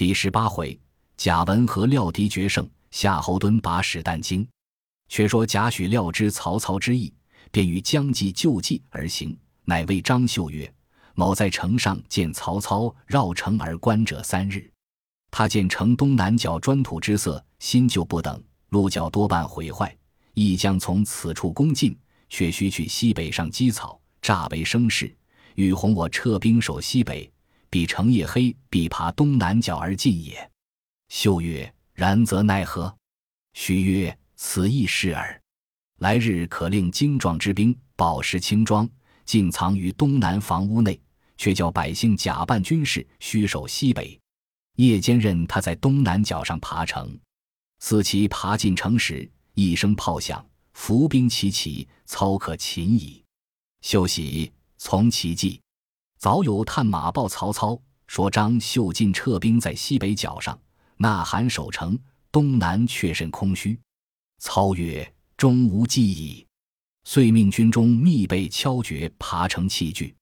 第十八回，贾文和料敌决胜，夏侯惇把史丹惊。却说贾诩料知曹操之意，便于将计就计而行，乃谓张绣曰：“某在城上见曹操绕城而观者三日，他见城东南角砖土之色新旧不等，鹿角多半毁坏，亦将从此处攻进，却须去西北上积草，诈为声势，欲哄我撤兵守西北。彼城夜黑，必爬东南角而进也。”秀曰：“然则奈何？”许曰。此亦是耳。来日可令精壮之兵饱食轻装，尽藏于东南房屋内，却叫百姓假扮军士，虚守西北。夜间任他在东南角上爬城。四骑爬进城时，一声炮响，伏兵齐起，操可擒矣。秀喜，从其计。早有探马报曹操，说张绣进撤兵在西北角上，呐喊守城，东南却甚空虚。操曰：“终无计矣。”遂命军中密备敲决爬城器具，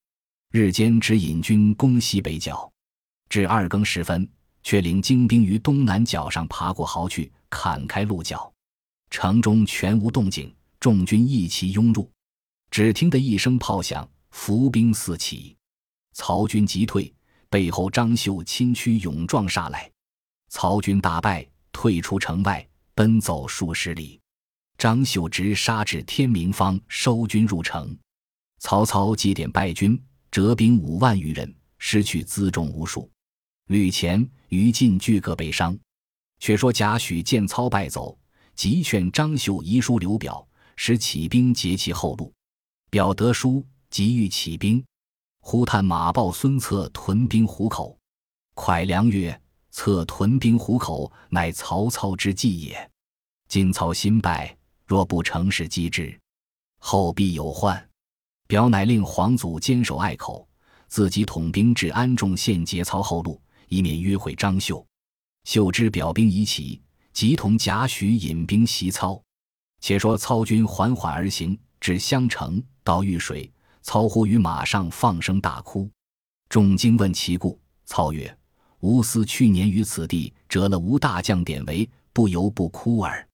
日间只引军攻西北角。至二更时分，却领精兵于东南角上爬过壕去，砍开鹿角。城中全无动静，众军一齐拥入。只听得一声炮响，伏兵四起，曹军急退，背后张绣亲驱勇壮杀来，曹军大败，退出城外。奔走数十里，张绣直杀至天明方收军入城。曹操祭奠败军，折兵五万余人，失去辎重无数。吕虔、于禁俱各被伤。却说贾诩见操败走，急劝张绣遗书刘表，使起兵截其后路。表得书，急欲起兵。忽探马报孙策屯兵虎口，蒯良曰。策屯兵虎口，乃曹操之计也。今操新败，若不乘势击之，后必有患。表乃令黄祖坚守隘口，自己统兵至安众县截操后路，以免约会张绣。秀知表兵已起，即同贾诩引兵袭操。且说操军缓缓而行，至襄城，到遇水，操忽于马上放声大哭。众惊问其故，操曰。吾思去年于此地折了吴大将典韦，不由不哭耳。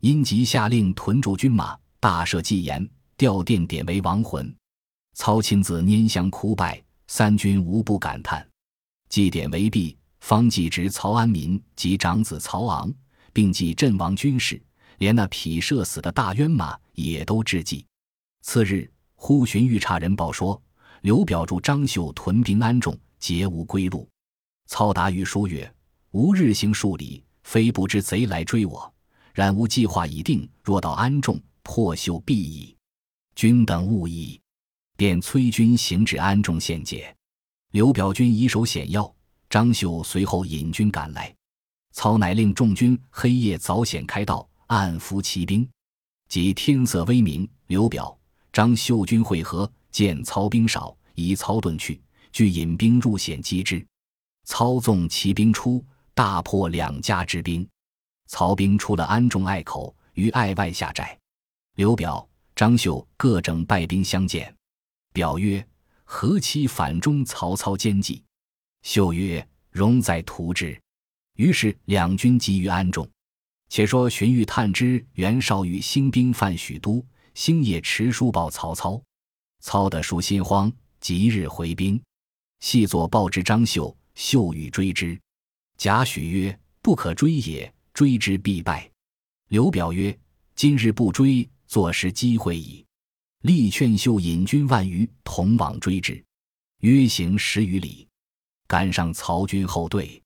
因即下令屯驻军马，大设祭筵，吊奠典韦亡魂。操亲自拈香哭拜，三军无不感叹。祭典韦毕，方祭侄曹安民及长子曹昂，并祭阵亡军士，连那匹射死的大渊马也都致祭。次日，忽寻御差人报说，刘表助张绣屯兵安众，皆无归路。操答于书曰：“吾日行数里，非不知贼来追我。然吾计划已定，若到安众，破秀必矣。君等勿疑。”便催军行至安众县界。刘表军以守险要，张绣随后引军赶来。操乃令众军黑夜早险开道，暗伏骑兵。及天色微明，刘表、张绣军会合，见曹兵少，以操遁去，俱引兵入险击之。操纵骑兵出，大破两家之兵。曹兵出了安众隘口，于隘外下寨。刘表、张绣各整败兵相见。表曰：“何期反中？”曹操奸计。绣曰：“容在图之。”于是两军集于安众。且说荀彧探知袁绍与兴兵犯许都，星夜持书报曹操。操得书心慌，即日回兵。细作报之张绣。绣欲追之，贾诩曰：“不可追也，追之必败。”刘表曰：“今日不追，坐失机会矣。”力劝秀引军万余，同往追之。约行十余里，赶上曹军后队，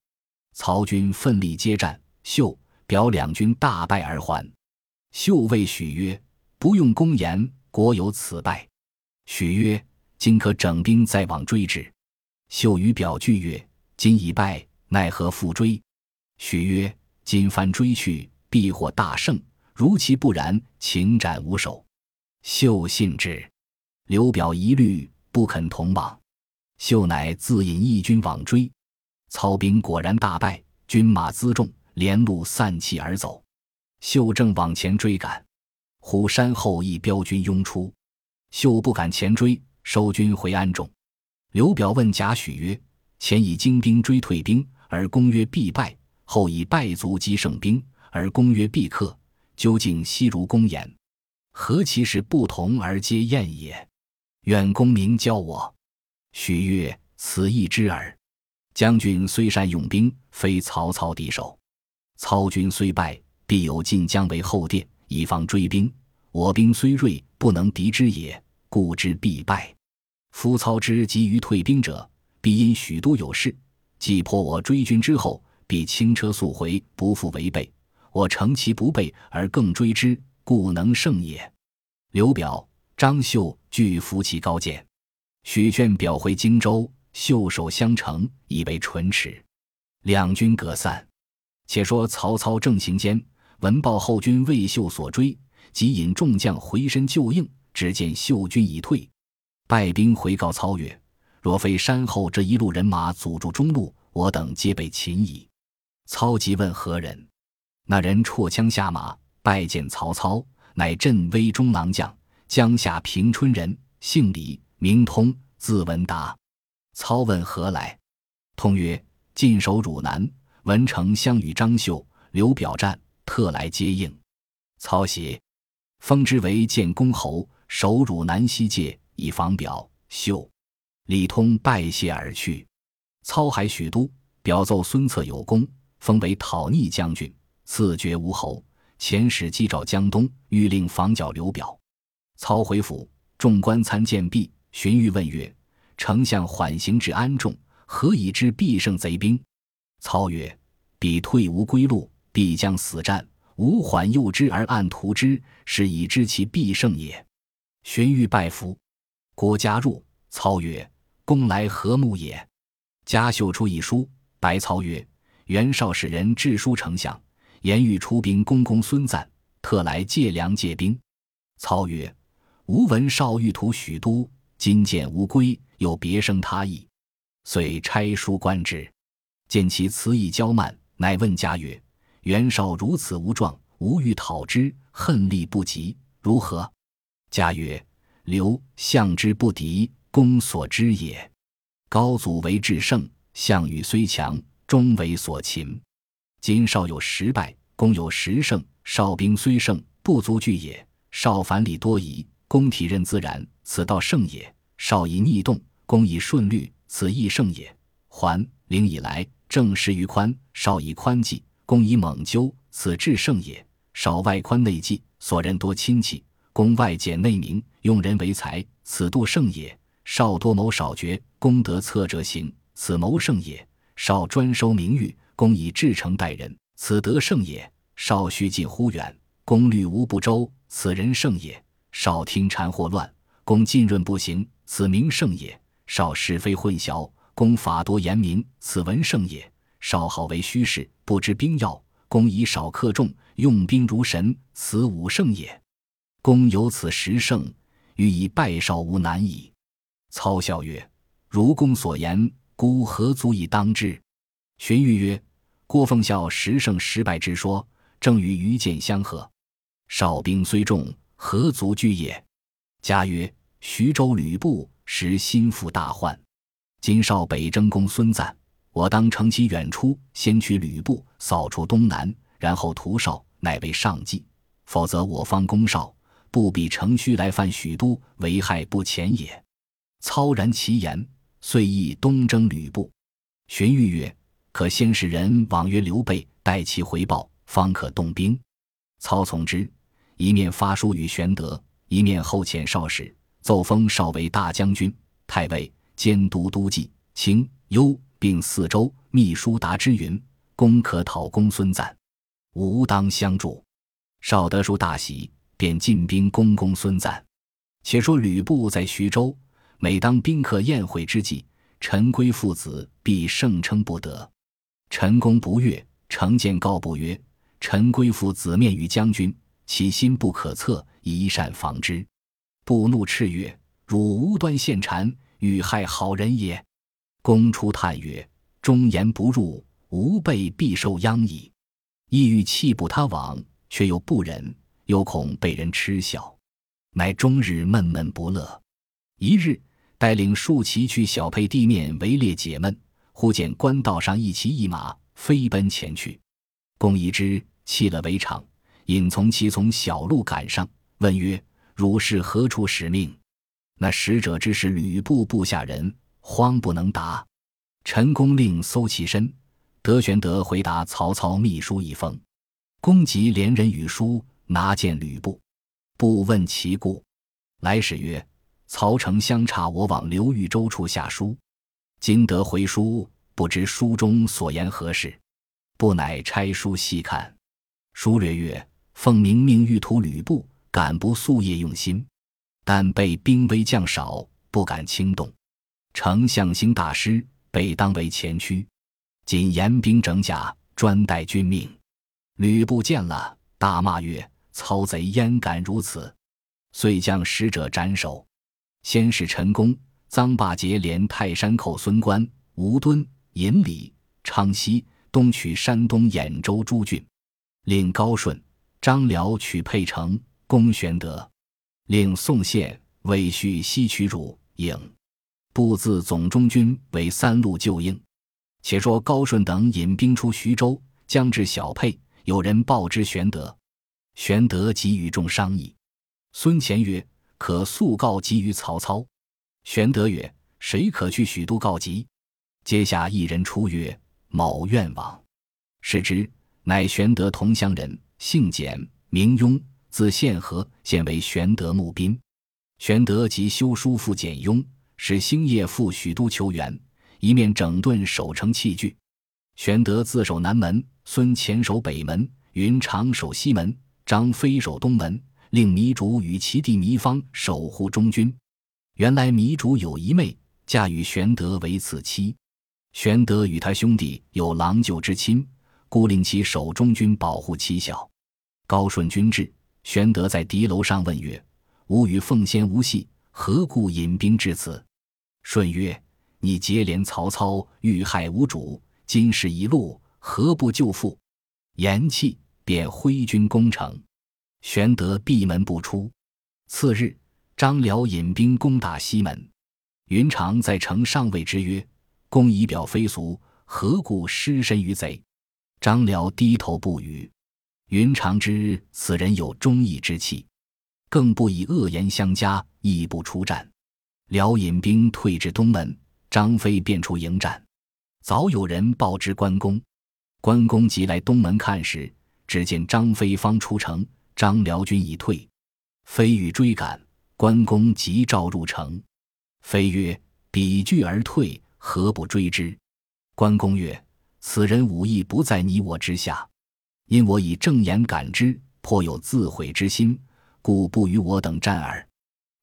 曹军奋力接战，秀、表两军大败而还。秀谓许曰：“不用公言，国有此败。”许曰：“今可整兵再往追之。”秀与表拒曰。今已败，奈何复追？许曰：“今番追去，必获大胜。如其不然，请斩无首。”秀信之。刘表疑虑，不肯同往。秀乃自引义军往追。操兵果然大败，军马辎重，连路散弃而走。秀正往前追赶，虎山后一彪军拥出，秀不敢前追，收军回安众。刘表问贾诩曰。前以精兵追退兵，而公曰必败；后以败卒击胜兵，而公曰必克。究竟悉如公言，何其是不同而皆厌也？愿公明教我。许曰：“此易之耳。将军虽善用兵，非曹操敌手。操军虽败，必有晋江为后殿，以防追兵。我兵虽锐，不能敌之也，故之必败。夫操之急于退兵者，必因许都有事。既破我追军之后，必轻车速回，不复违背。我乘其不备而更追之，故能胜也。”刘表、张绣俱扶其高见。许劝表回荆州，袖手相承，以为唇齿。两军各散。且说曹操正行间，闻报后军魏秀所追，即引众将回身救应。只见秀军已退，败兵回告操曰：“若非山后这一路人马阻住中路，我等皆被擒矣。”操即问何人，那人绰枪下马，拜见曹操，乃镇威中郎将，江夏平春人，姓李。名通，字文达。操问何来？通曰：“晋守汝南，文丞相与张绣、刘表战，特来接应。”操喜，封之为建公侯，守汝南西界，以防表、绣。李通拜谢而去。操还许都，表奏孙策有功，封为讨逆将军，赐爵吴侯。遣使击赵江东，欲令防剿刘表。操回府，众官参见毕。荀彧问曰：“丞相缓行至安众，何以知必胜贼兵？”操曰：“彼退无归路，必将死战。吾缓诱之而暗图之，是以知其必胜也。”荀彧拜服。郭嘉入，操曰：“公来何目也？”嘉秀出一书，白操曰：“袁绍使人致书丞相，言欲出兵攻公孙瓒，特来借粮借兵。”操曰：“吾闻绍欲图许都。”今见无归，又别生他意，遂差书观之，见其辞意骄慢，乃问嘉曰：“袁绍如此无状，吾欲讨之，恨力不及，如何？”家曰：“刘项之不敌，公所知也。高祖为至圣，项羽虽强，终为所擒。今少有十败，公有十胜，少兵虽胜，不足惧也。少反礼多疑。”公体任自然，此道胜也；少以逆动，公以顺律，此亦胜也。还陵以来，政事于宽，少以宽济，公以猛究，此至胜也。少外宽内忌，所人多亲戚，公外简内明，用人为才，此度胜也。少多谋少决，公得策者行，此谋胜也。少专收名誉，公以至诚待人，此德胜也。少虚近忽远，公虑无不周，此人胜也。少听谗惑乱，公浸润不行，此名胜也；少是非混淆，公法多严明，此文胜也；少好为虚事，不知兵要，公以少克众，用兵如神，此武胜也。公有此十胜，欲以败少无难矣。操笑曰：“如公所言，孤何足以当之？”荀彧曰：“郭奉孝十胜十败之说，正与愚见相合。少兵虽众。”何足惧也？嘉曰：“徐州吕布实心腹大患。今少北征攻孙瓒，我当乘其远出，先取吕布，扫除东南，然后屠少，乃为上计。否则我方攻少，不比乘虚来犯许都，为害不浅也。”操然其言，遂意东征吕布。荀彧曰：“可先使人往约刘备，待其回报，方可动兵。”操从之。一面发书与玄德，一面后遣少使，奏封少为大将军、太尉、监督都记、青幽，并四州秘书达之云：“公可讨公孙瓒，吾当相助。”少德书大喜，便进兵攻公孙瓒。且说吕布在徐州，每当宾客宴会之际，陈规父子必盛称不得。陈公不悦，成见告布曰：“陈规父子面于将军。”其心不可测，宜善防之。布怒斥曰：“汝无端献谗，欲害好人也。”公出叹曰：“忠言不入，吾辈必受殃矣。”意欲弃不他往，却又不忍，又恐被人嗤笑，乃终日闷闷不乐。一日，带领数骑去小沛地面围猎解闷，忽见官道上一骑一马飞奔前去，公疑之，弃了围场，引从其从小路赶上，问曰：“汝是何处使命？”那使者之是吕布部下人，慌不能答。陈宫令搜其身，德玄德回答曹操秘书一封，公即连人与书拿见吕布，布问其故，来使曰：“曹丞相差我往刘豫州处下书，今得回书，不知书中所言何事。”不乃拆书细看，书略曰：“奉明命欲图吕布，敢不夙夜用心？但被兵微将少，不敢轻动。丞相兴大师。”被当为前驱，仅严兵整甲，专待军命。吕布见了，大骂曰：“操贼焉敢如此！”遂将使者斩首。先是陈宫、臧霸结连泰山寇孙关、吴敦、尹礼、昌西，东取山东兖州诸郡，令高顺、张辽取沛城，攻玄德；令宋宪、魏续西取汝颍。布自总中军为三路救应。且说高顺等引兵出徐州，将至小沛，有人报之玄德。玄德即与众商议。孙乾曰：“可速告急于曹操。”玄德曰：“谁可去许都告急？”阶下一人出曰：“某愿往。”是之，乃玄德同乡人，姓简，名雍，字宪和，现为玄德募兵。玄德即修书复简雍。使星夜赴许都求援，一面整顿守城器具。玄德自守南门，孙乾守北门，云长守西门，张飞守东门，令糜竺与其弟糜芳守护中军。原来糜竺有一妹，嫁与玄德为次妻。玄德与他兄弟有郎舅之亲，故令其守中军，保护妻小。高顺军至，玄德在敌楼上问曰：“吾与奉先无隙，何故引兵至此？”舜曰：“你结连曹操，遇害无主，今事一路，何不救父？”言讫，便挥军攻城。玄德闭门不出。次日，张辽引兵攻打西门。云长在城上谓之曰：“公仪表非俗，何故失身于贼？”张辽低头不语。云长知此人有忠义之气，更不以恶言相加，亦不出战。辽引兵退至东门，张飞便出迎战。早有人报知关公，关公即来东门看时，只见张飞方出城，张辽军已退。飞欲追赶，关公急召入城。飞曰：“彼惧而退，何不追之？”关公曰：“此人武艺不在你我之下，因我以正言感之，颇有自毁之心，故不与我等战耳。”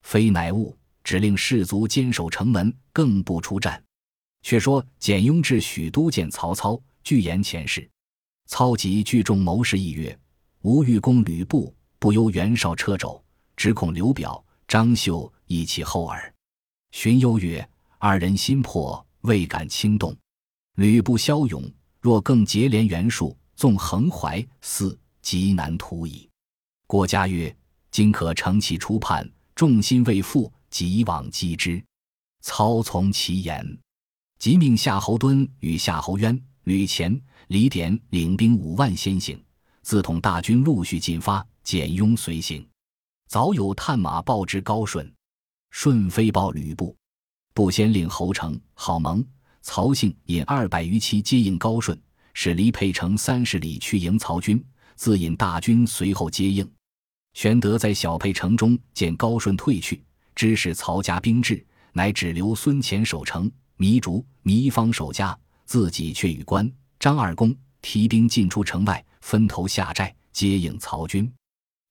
飞乃悟。只令士卒坚守城门，更不出战。却说简雍至许都见曹操，具言前事。操即聚众谋士议曰：“吾欲攻吕布，不由袁绍掣肘，只恐刘表、张绣一其后耳。”荀攸曰：“二人心魄未敢轻动。吕布骁勇，若更结连袁术，纵横淮泗，极难图矣。”郭嘉曰：“今可乘其初叛，众心未复。”即往击之，操从其言，即命夏侯惇与夏侯渊、吕虔、李典领兵五万先行，自统大军陆续进发，简雍随行。早有探马报之高顺，顺飞报吕布，布先令侯成、郝萌、曹信引二百余骑接应高顺，使离沛城三十里去迎曹军，自引大军随后接应。玄德在小沛城中见高顺退去。知是曹家兵至，乃只留孙乾守城，糜竺、糜芳守家，自己却与关张二公提兵进出城外，分头下寨接应曹军。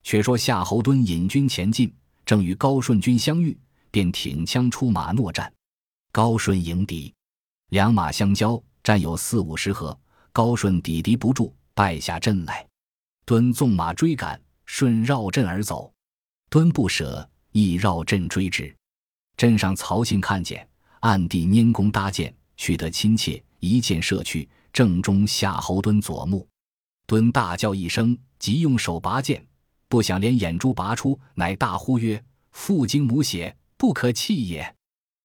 却说夏侯惇引军前进，正与高顺军相遇，便挺枪出马搦战。高顺迎敌，两马相交，战有四五十合，高顺抵敌不住，败下阵来。惇纵马追赶，顺绕阵而走，惇不舍。亦绕阵追之，阵上曹信看见，暗地拈弓搭箭，取得亲切，一箭射去，正中夏侯惇左目。惇大叫一声，即用手拔剑，不想连眼珠拔出，乃大呼曰：“父精母血，不可弃也！”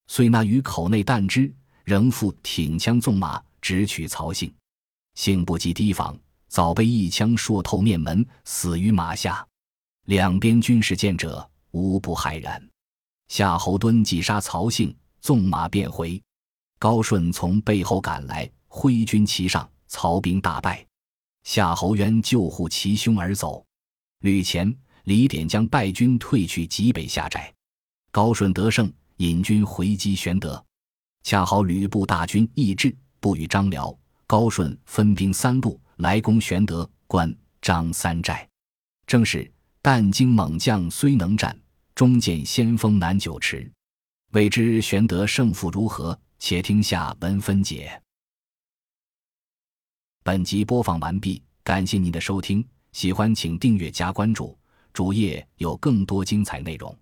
遂那于口内啖之，仍复挺枪纵马，直取曹姓。幸不及提防，早被一枪搠透面门，死于马下。两边军士见者，无不骇然。夏侯惇击杀曹姓，纵马便回。高顺从背后赶来，挥军齐上，曹兵大败。夏侯渊救护其兄而走。吕虔、李典将败军退去极北下寨。高顺得胜，引军回击玄德。恰好吕布大军易至，不与张辽、高顺分兵三路来攻玄德、关张三寨。正是但惊猛将虽能战，终见先锋难久持。未知玄德胜负如何？且听下文分解。本集播放完毕，感谢您的收听，喜欢请订阅加关注，主页有更多精彩内容。